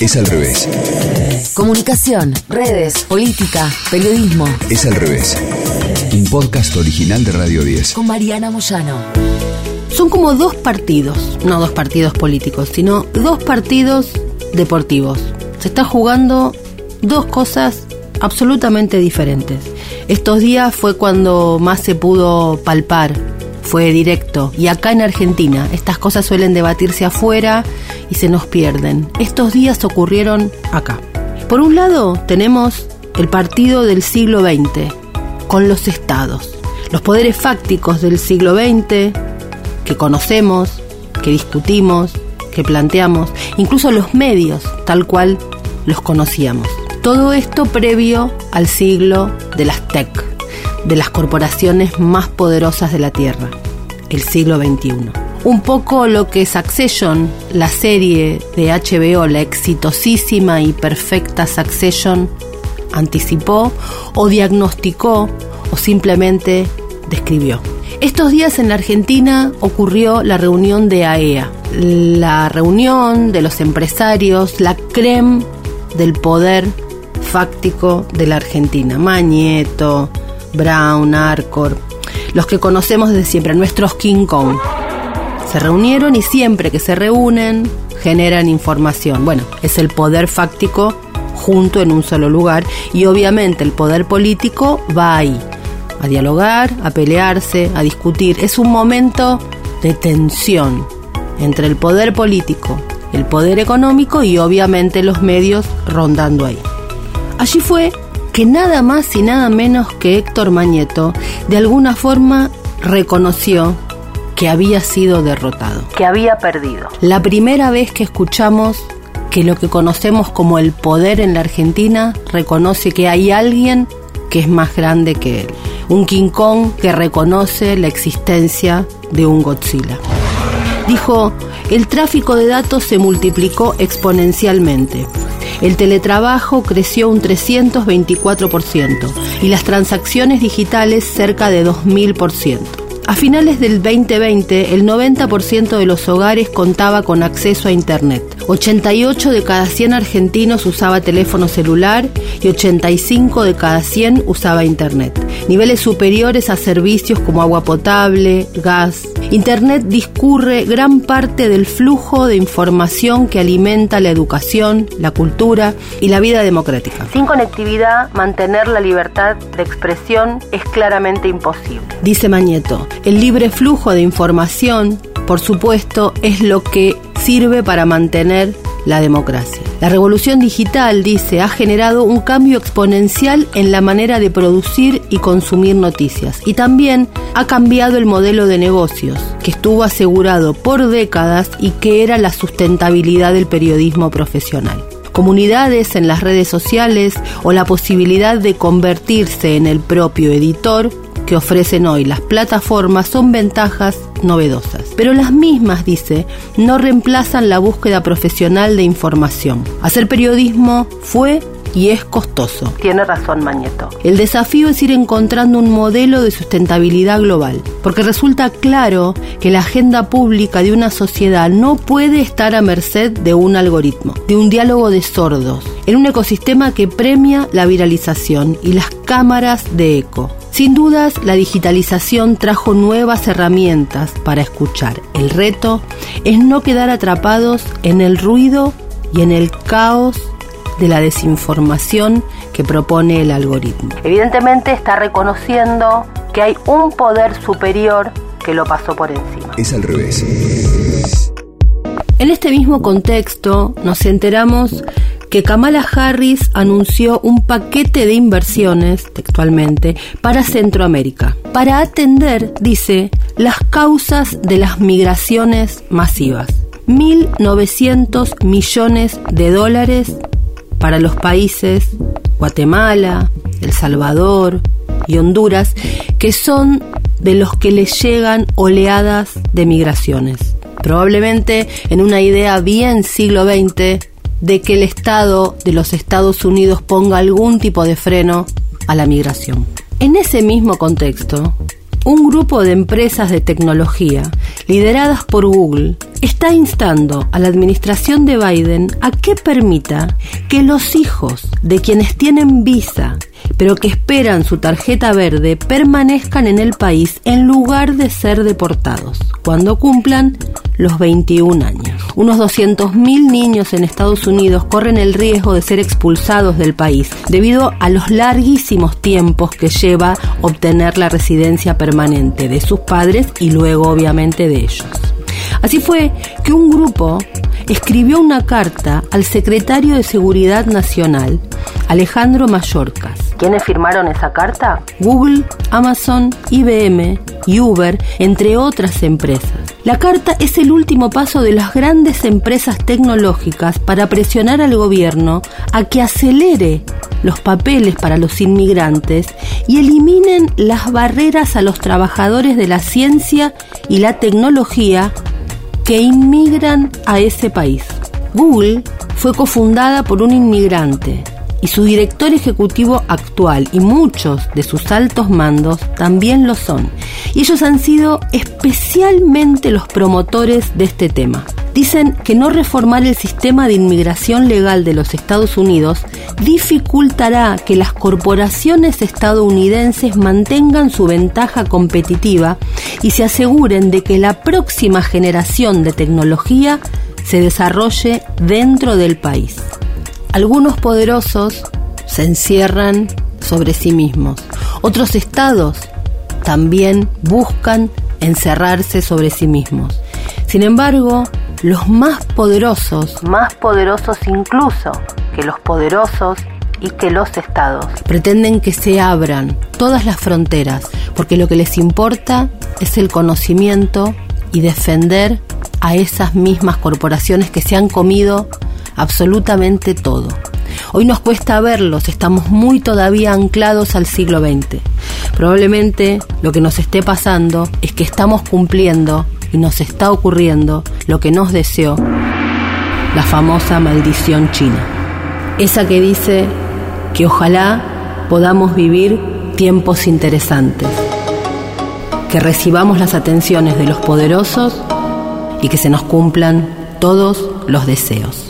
Es al revés. Comunicación, redes, política, periodismo. Es al revés. Un podcast original de Radio 10. Con Mariana Moyano. Son como dos partidos, no dos partidos políticos, sino dos partidos deportivos. Se está jugando dos cosas absolutamente diferentes. Estos días fue cuando más se pudo palpar, fue directo. Y acá en Argentina, estas cosas suelen debatirse afuera y se nos pierden. Estos días ocurrieron acá. Por un lado, tenemos el partido del siglo XX, con los estados, los poderes fácticos del siglo XX, que conocemos, que discutimos, que planteamos, incluso los medios, tal cual los conocíamos. Todo esto previo al siglo de las TEC, de las corporaciones más poderosas de la Tierra, el siglo XXI. Un poco lo que Succession, la serie de HBO, la exitosísima y perfecta Succession, anticipó o diagnosticó o simplemente describió. Estos días en la Argentina ocurrió la reunión de AEA, e la reunión de los empresarios, la creme del poder fáctico de la Argentina. Mañeto, Brown, Arcor, los que conocemos desde siempre, nuestros King Kong. Se reunieron y siempre que se reúnen generan información. Bueno, es el poder fáctico junto en un solo lugar y obviamente el poder político va ahí, a dialogar, a pelearse, a discutir. Es un momento de tensión entre el poder político, el poder económico y obviamente los medios rondando ahí. Allí fue que nada más y nada menos que Héctor Mañeto de alguna forma reconoció que había sido derrotado, que había perdido. La primera vez que escuchamos que lo que conocemos como el poder en la Argentina reconoce que hay alguien que es más grande que él. Un King Kong que reconoce la existencia de un Godzilla. Dijo, el tráfico de datos se multiplicó exponencialmente. El teletrabajo creció un 324% y las transacciones digitales cerca de 2000%. A finales del 2020, el 90% de los hogares contaba con acceso a Internet. 88 de cada 100 argentinos usaba teléfono celular y 85 de cada 100 usaba Internet. Niveles superiores a servicios como agua potable, gas. Internet discurre gran parte del flujo de información que alimenta la educación, la cultura y la vida democrática. Sin conectividad, mantener la libertad de expresión es claramente imposible. Dice Mañeto, el libre flujo de información, por supuesto, es lo que sirve para mantener la democracia. La revolución digital, dice, ha generado un cambio exponencial en la manera de producir y consumir noticias y también ha cambiado el modelo de negocios, que estuvo asegurado por décadas y que era la sustentabilidad del periodismo profesional comunidades en las redes sociales o la posibilidad de convertirse en el propio editor que ofrecen hoy las plataformas son ventajas novedosas. Pero las mismas, dice, no reemplazan la búsqueda profesional de información. Hacer periodismo fue y es costoso. Tiene razón Mañeto. El desafío es ir encontrando un modelo de sustentabilidad global, porque resulta claro que la agenda pública de una sociedad no puede estar a merced de un algoritmo, de un diálogo de sordos, en un ecosistema que premia la viralización y las cámaras de eco. Sin dudas, la digitalización trajo nuevas herramientas para escuchar. El reto es no quedar atrapados en el ruido y en el caos de la desinformación que propone el algoritmo. Evidentemente está reconociendo que hay un poder superior que lo pasó por encima. Es al revés. En este mismo contexto nos enteramos que Kamala Harris anunció un paquete de inversiones, textualmente, para Centroamérica, para atender, dice, las causas de las migraciones masivas. 1.900 millones de dólares para los países Guatemala, El Salvador y Honduras, que son de los que les llegan oleadas de migraciones. Probablemente en una idea bien siglo XX de que el Estado de los Estados Unidos ponga algún tipo de freno a la migración. En ese mismo contexto, un grupo de empresas de tecnología lideradas por Google está instando a la administración de Biden a que permita que los hijos de quienes tienen visa pero que esperan su tarjeta verde permanezcan en el país en lugar de ser deportados cuando cumplan los 21 años. Unos 200.000 niños en Estados Unidos corren el riesgo de ser expulsados del país debido a los larguísimos tiempos que lleva obtener la residencia permanente de sus padres y luego obviamente de ellos. Así fue que un grupo escribió una carta al secretario de Seguridad Nacional, Alejandro Mayorkas. ¿Quiénes firmaron esa carta? Google, Amazon, IBM y Uber, entre otras empresas. La carta es el último paso de las grandes empresas tecnológicas para presionar al gobierno a que acelere los papeles para los inmigrantes y eliminen las barreras a los trabajadores de la ciencia y la tecnología que inmigran a ese país. Google fue cofundada por un inmigrante y su director ejecutivo actual y muchos de sus altos mandos también lo son. Y ellos han sido especialmente los promotores de este tema. Dicen que no reformar el sistema de inmigración legal de los Estados Unidos dificultará que las corporaciones estadounidenses mantengan su ventaja competitiva y se aseguren de que la próxima generación de tecnología se desarrolle dentro del país. Algunos poderosos se encierran sobre sí mismos. Otros estados también buscan encerrarse sobre sí mismos. Sin embargo, los más poderosos, más poderosos incluso que los poderosos y que los estados, pretenden que se abran todas las fronteras, porque lo que les importa es el conocimiento y defender a esas mismas corporaciones que se han comido absolutamente todo. Hoy nos cuesta verlos, estamos muy todavía anclados al siglo XX. Probablemente lo que nos esté pasando es que estamos cumpliendo y nos está ocurriendo lo que nos deseó la famosa maldición china. Esa que dice que ojalá podamos vivir tiempos interesantes, que recibamos las atenciones de los poderosos y que se nos cumplan todos los deseos.